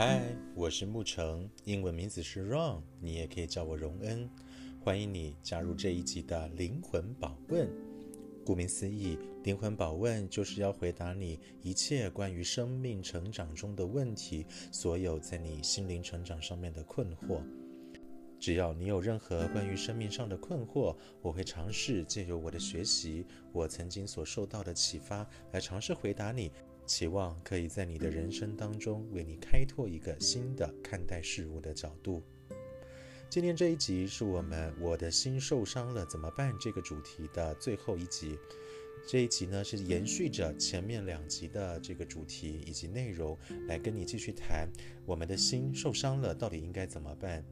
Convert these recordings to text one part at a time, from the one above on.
嗨，我是牧成，英文名字是 Ron，你也可以叫我荣恩。欢迎你加入这一集的灵魂宝问。顾名思义，灵魂宝问就是要回答你一切关于生命成长中的问题，所有在你心灵成长上面的困惑。只要你有任何关于生命上的困惑，我会尝试借由我的学习，我曾经所受到的启发，来尝试回答你。期望可以在你的人生当中为你开拓一个新的看待事物的角度。今天这一集是我们“我的心受伤了怎么办”这个主题的最后一集。这一集呢是延续着前面两集的这个主题以及内容，来跟你继续谈我们的心受伤了到底应该怎么办。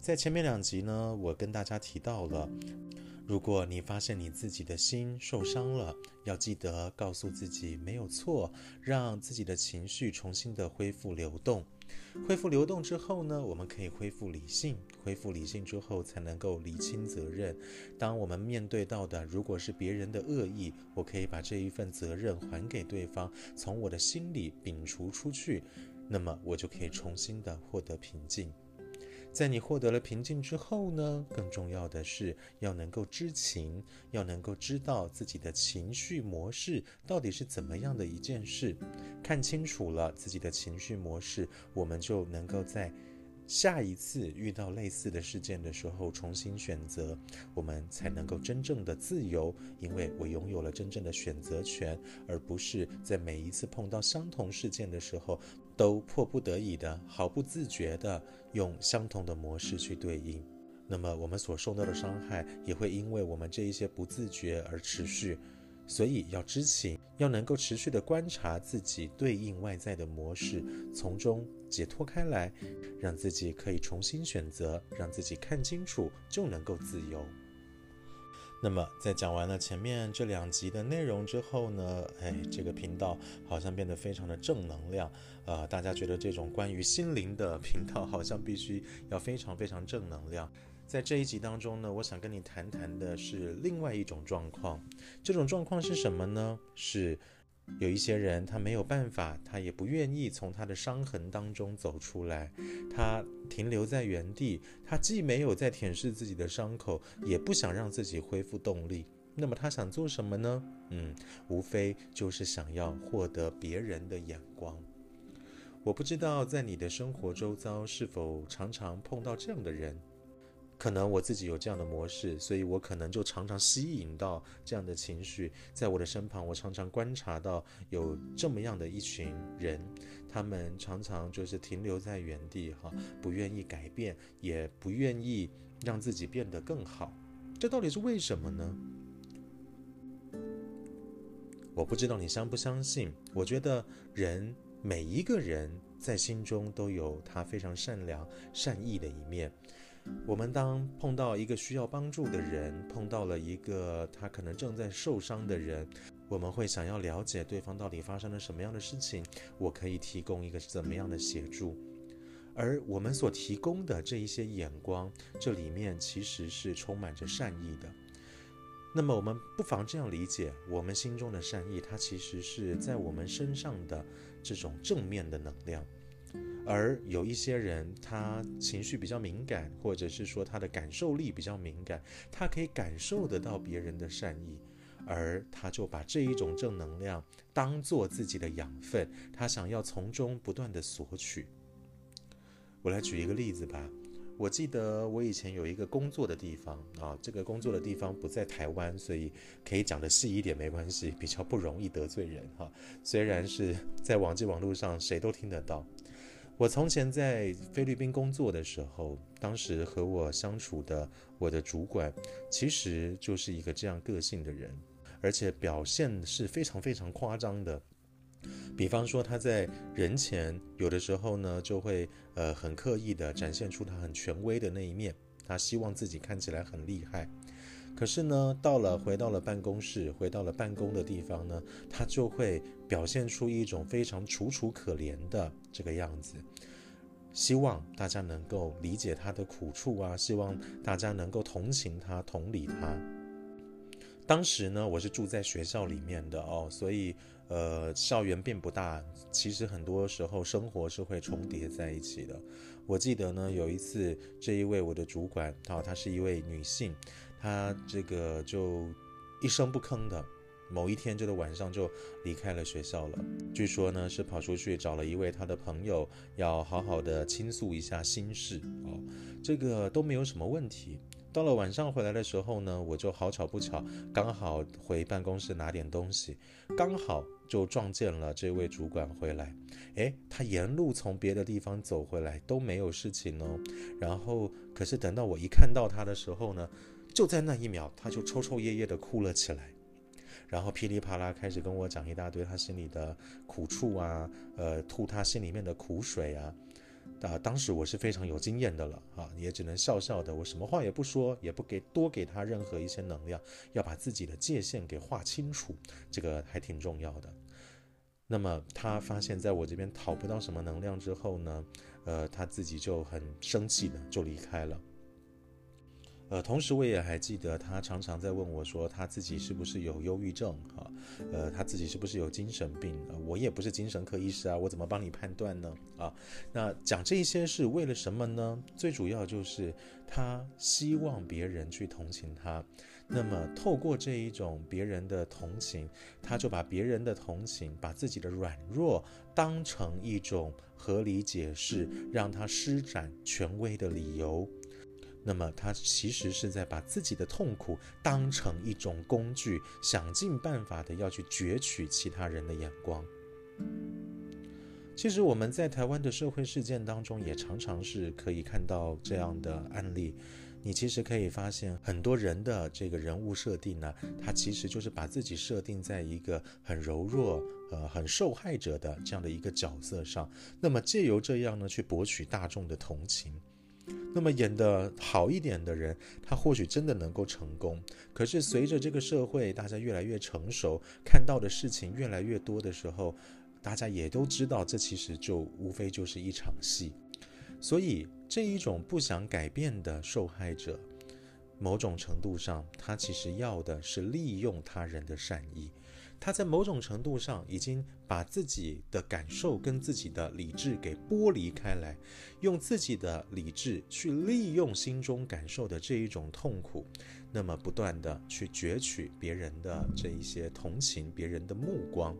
在前面两集呢，我跟大家提到了。如果你发现你自己的心受伤了，要记得告诉自己没有错，让自己的情绪重新的恢复流动。恢复流动之后呢，我们可以恢复理性。恢复理性之后，才能够理清责任。当我们面对到的如果是别人的恶意，我可以把这一份责任还给对方，从我的心里摒除出去，那么我就可以重新的获得平静。在你获得了平静之后呢，更重要的是要能够知情，要能够知道自己的情绪模式到底是怎么样的一件事。看清楚了自己的情绪模式，我们就能够在。下一次遇到类似的事件的时候，重新选择，我们才能够真正的自由，因为我拥有了真正的选择权，而不是在每一次碰到相同事件的时候，都迫不得已的、毫不自觉的用相同的模式去对应。那么我们所受到的伤害，也会因为我们这一些不自觉而持续。所以要知情，要能够持续的观察自己对应外在的模式，从中解脱开来，让自己可以重新选择，让自己看清楚，就能够自由。那么在讲完了前面这两集的内容之后呢，哎，这个频道好像变得非常的正能量，呃，大家觉得这种关于心灵的频道好像必须要非常非常正能量。在这一集当中呢，我想跟你谈谈的是另外一种状况。这种状况是什么呢？是有一些人他没有办法，他也不愿意从他的伤痕当中走出来，他停留在原地，他既没有在舔舐自己的伤口，也不想让自己恢复动力。那么他想做什么呢？嗯，无非就是想要获得别人的眼光。我不知道在你的生活周遭是否常常碰到这样的人。可能我自己有这样的模式，所以我可能就常常吸引到这样的情绪，在我的身旁，我常常观察到有这么样的一群人，他们常常就是停留在原地，哈，不愿意改变，也不愿意让自己变得更好。这到底是为什么呢？我不知道你相不相信，我觉得人每一个人在心中都有他非常善良、善意的一面。我们当碰到一个需要帮助的人，碰到了一个他可能正在受伤的人，我们会想要了解对方到底发生了什么样的事情，我可以提供一个怎么样的协助。而我们所提供的这一些眼光，这里面其实是充满着善意的。那么我们不妨这样理解，我们心中的善意，它其实是在我们身上的这种正面的能量。而有一些人，他情绪比较敏感，或者是说他的感受力比较敏感，他可以感受得到别人的善意，而他就把这一种正能量当做自己的养分，他想要从中不断地索取。我来举一个例子吧，我记得我以前有一个工作的地方啊，这个工作的地方不在台湾，所以可以讲得细一点没关系，比较不容易得罪人哈。虽然是在网际网络上谁都听得到。我从前在菲律宾工作的时候，当时和我相处的我的主管，其实就是一个这样个性的人，而且表现是非常非常夸张的。比方说他在人前，有的时候呢就会呃很刻意的展现出他很权威的那一面，他希望自己看起来很厉害。可是呢，到了回到了办公室，回到了办公的地方呢，他就会表现出一种非常楚楚可怜的这个样子，希望大家能够理解他的苦处啊，希望大家能够同情他、同理他。当时呢，我是住在学校里面的哦，所以呃，校园并不大，其实很多时候生活是会重叠在一起的。我记得呢，有一次这一位我的主管，啊，她是一位女性，他这个就一声不吭的。某一天，这个晚上就离开了学校了。据说呢，是跑出去找了一位他的朋友，要好好的倾诉一下心事。哦，这个都没有什么问题。到了晚上回来的时候呢，我就好巧不巧，刚好回办公室拿点东西，刚好就撞见了这位主管回来。诶，他沿路从别的地方走回来都没有事情哦。然后，可是等到我一看到他的时候呢，就在那一秒，他就抽抽噎噎的哭了起来。然后噼里啪啦开始跟我讲一大堆他心里的苦处啊，呃，吐他心里面的苦水啊。啊，当时我是非常有经验的了啊，也只能笑笑的，我什么话也不说，也不给多给他任何一些能量，要把自己的界限给划清楚，这个还挺重要的。那么他发现在我这边讨不到什么能量之后呢，呃，他自己就很生气的就离开了。呃，同时我也还记得，他常常在问我说，他自己是不是有忧郁症啊？呃，他自己是不是有精神病？呃，我也不是精神科医师啊，我怎么帮你判断呢？啊，那讲这些是为了什么呢？最主要就是他希望别人去同情他，那么透过这一种别人的同情，他就把别人的同情，把自己的软弱当成一种合理解释，让他施展权威的理由。那么他其实是在把自己的痛苦当成一种工具，想尽办法的要去攫取其他人的眼光。其实我们在台湾的社会事件当中，也常常是可以看到这样的案例。你其实可以发现，很多人的这个人物设定呢，他其实就是把自己设定在一个很柔弱、呃，很受害者的这样的一个角色上。那么借由这样呢，去博取大众的同情。那么演得好一点的人，他或许真的能够成功。可是随着这个社会大家越来越成熟，看到的事情越来越多的时候，大家也都知道，这其实就无非就是一场戏。所以这一种不想改变的受害者，某种程度上，他其实要的是利用他人的善意。他在某种程度上已经把自己的感受跟自己的理智给剥离开来，用自己的理智去利用心中感受的这一种痛苦，那么不断的去攫取别人的这一些同情，别人的目光。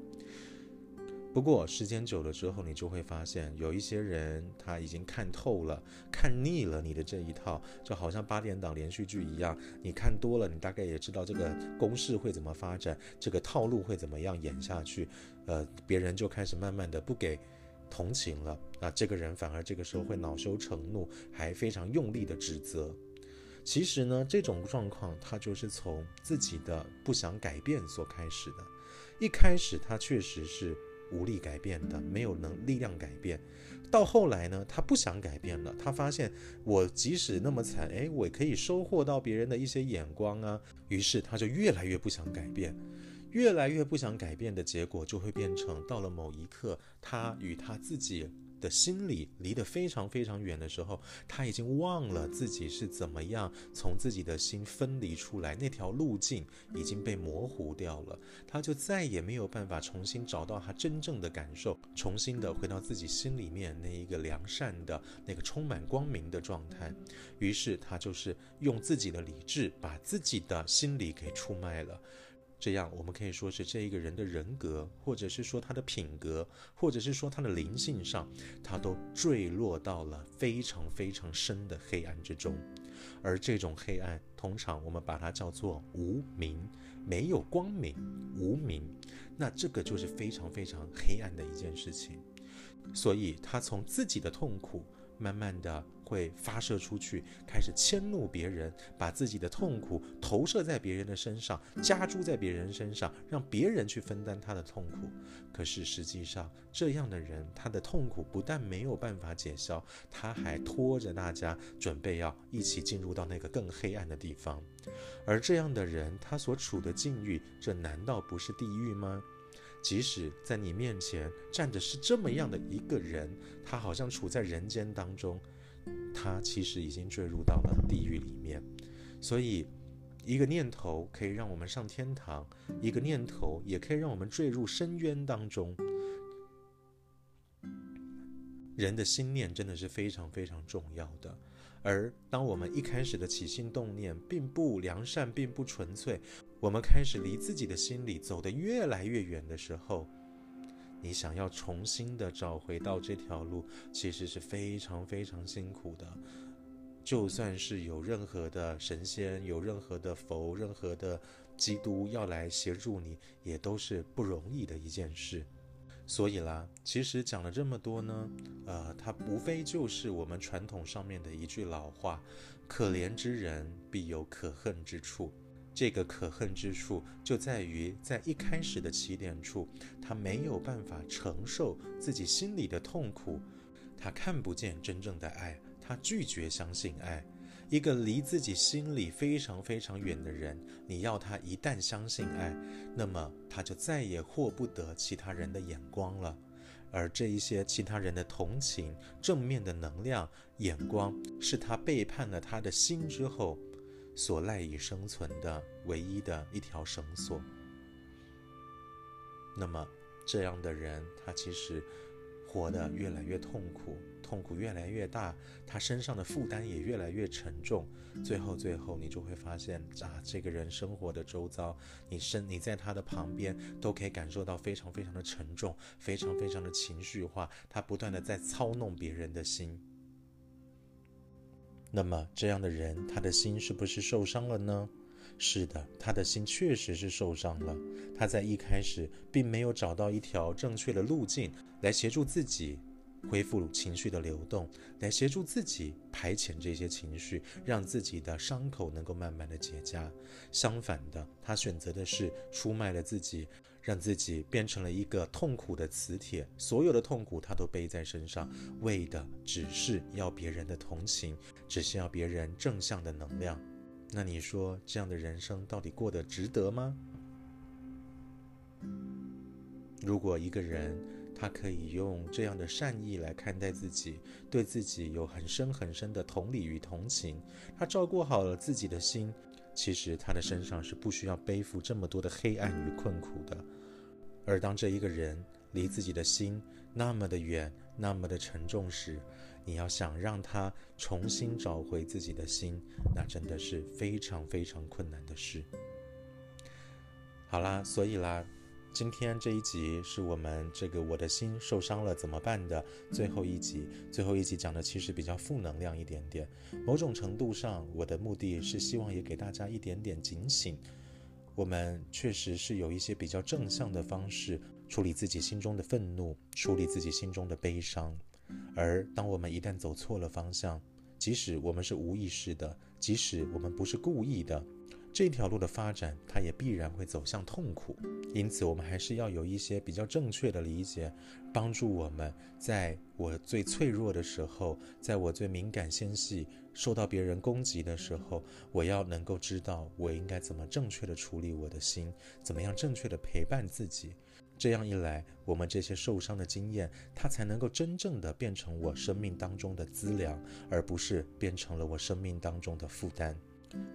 不过时间久了之后，你就会发现有一些人他已经看透了、看腻了你的这一套，就好像八点档连续剧一样，你看多了，你大概也知道这个公式会怎么发展，这个套路会怎么样演下去。呃，别人就开始慢慢的不给同情了，那这个人反而这个时候会恼羞成怒，还非常用力的指责。其实呢，这种状况他就是从自己的不想改变所开始的，一开始他确实是。无力改变的，没有能力量改变，到后来呢，他不想改变了。他发现我即使那么惨，哎，我可以收获到别人的一些眼光啊。于是他就越来越不想改变，越来越不想改变的结果就会变成，到了某一刻，他与他自己。的心理离得非常非常远的时候，他已经忘了自己是怎么样从自己的心分离出来，那条路径已经被模糊掉了，他就再也没有办法重新找到他真正的感受，重新的回到自己心里面那一个良善的那个充满光明的状态。于是他就是用自己的理智把自己的心理给出卖了。这样，我们可以说是这一个人的人格，或者是说他的品格，或者是说他的灵性上，他都坠落到了非常非常深的黑暗之中。而这种黑暗，通常我们把它叫做无明，没有光明，无明。那这个就是非常非常黑暗的一件事情。所以，他从自己的痛苦。慢慢的会发射出去，开始迁怒别人，把自己的痛苦投射在别人的身上，加诸在别人身上，让别人去分担他的痛苦。可是实际上，这样的人，他的痛苦不但没有办法解消，他还拖着大家准备要一起进入到那个更黑暗的地方。而这样的人，他所处的境遇，这难道不是地狱吗？即使在你面前站的是这么样的一个人，他好像处在人间当中，他其实已经坠入到了地狱里面。所以，一个念头可以让我们上天堂，一个念头也可以让我们坠入深渊当中。人的心念真的是非常非常重要的，而当我们一开始的起心动念并不良善，并不纯粹，我们开始离自己的心里走得越来越远的时候，你想要重新的找回到这条路，其实是非常非常辛苦的。就算是有任何的神仙，有任何的佛，任何的基督要来协助你，也都是不容易的一件事。所以啦，其实讲了这么多呢，呃，它无非就是我们传统上面的一句老话：“可怜之人必有可恨之处。”这个可恨之处就在于在一开始的起点处，他没有办法承受自己心里的痛苦，他看不见真正的爱，他拒绝相信爱。一个离自己心里非常非常远的人，你要他一旦相信爱，那么他就再也获不得其他人的眼光了。而这一些其他人的同情、正面的能量、眼光，是他背叛了他的心之后所赖以生存的唯一的一条绳索。那么这样的人，他其实活得越来越痛苦。痛苦越来越大，他身上的负担也越来越沉重。最后，最后，你就会发现啊，这个人生活的周遭，你身你在他的旁边，都可以感受到非常非常的沉重，非常非常的情绪化。他不断的在操弄别人的心。那么，这样的人，他的心是不是受伤了呢？是的，他的心确实是受伤了。他在一开始并没有找到一条正确的路径来协助自己。恢复情绪的流动，来协助自己排遣这些情绪，让自己的伤口能够慢慢的结痂。相反的，他选择的是出卖了自己，让自己变成了一个痛苦的磁铁，所有的痛苦他都背在身上，为的只是要别人的同情，只是要别人正向的能量。那你说这样的人生到底过得值得吗？如果一个人，他可以用这样的善意来看待自己，对自己有很深很深的同理与同情。他照顾好了自己的心，其实他的身上是不需要背负这么多的黑暗与困苦的。而当这一个人离自己的心那么的远，那么的沉重时，你要想让他重新找回自己的心，那真的是非常非常困难的事。好啦，所以啦。今天这一集是我们这个我的心受伤了怎么办的最后一集。最后一集讲的其实比较负能量一点点。某种程度上，我的目的是希望也给大家一点点警醒。我们确实是有一些比较正向的方式处理自己心中的愤怒，处理自己心中的悲伤。而当我们一旦走错了方向，即使我们是无意识的，即使我们不是故意的。这条路的发展，它也必然会走向痛苦，因此我们还是要有一些比较正确的理解，帮助我们在我最脆弱的时候，在我最敏感纤细、受到别人攻击的时候，我要能够知道我应该怎么正确的处理我的心，怎么样正确的陪伴自己。这样一来，我们这些受伤的经验，它才能够真正的变成我生命当中的资粮，而不是变成了我生命当中的负担。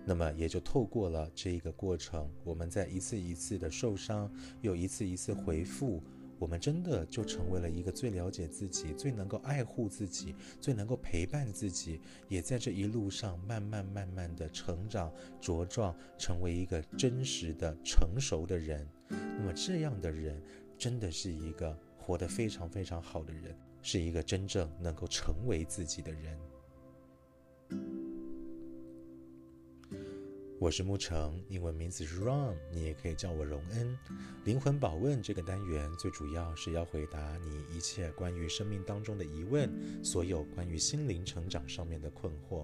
那么也就透过了这一个过程，我们在一次一次的受伤，又一次一次回复，我们真的就成为了一个最了解自己、最能够爱护自己、最能够陪伴自己，也在这一路上慢慢慢慢的成长茁壮，成为一个真实的成熟的人。那么这样的人，真的是一个活得非常非常好的人，是一个真正能够成为自己的人。我是沐橙，英文名字是 Ron，你也可以叫我荣恩。灵魂宝问这个单元最主要是要回答你一切关于生命当中的疑问，所有关于心灵成长上面的困惑。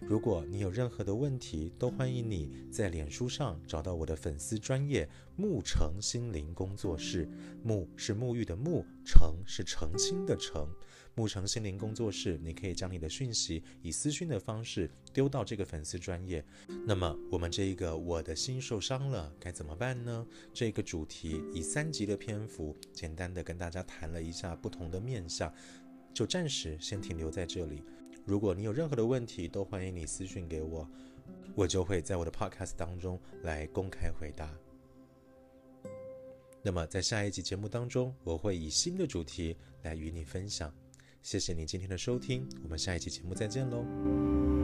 如果你有任何的问题，都欢迎你在脸书上找到我的粉丝专业沐橙心灵工作室。沐是沐浴的沐，橙是澄清的澄。牧城心灵工作室，你可以将你的讯息以私讯的方式丢到这个粉丝专业。那么，我们这一个我的心受伤了该怎么办呢？这个主题以三集的篇幅，简单的跟大家谈了一下不同的面向，就暂时先停留在这里。如果你有任何的问题，都欢迎你私讯给我。我就会在我的 podcast 当中来公开回答。那么在下一集节目当中，我会以新的主题来与你分享。谢谢您今天的收听，我们下一期节目再见喽。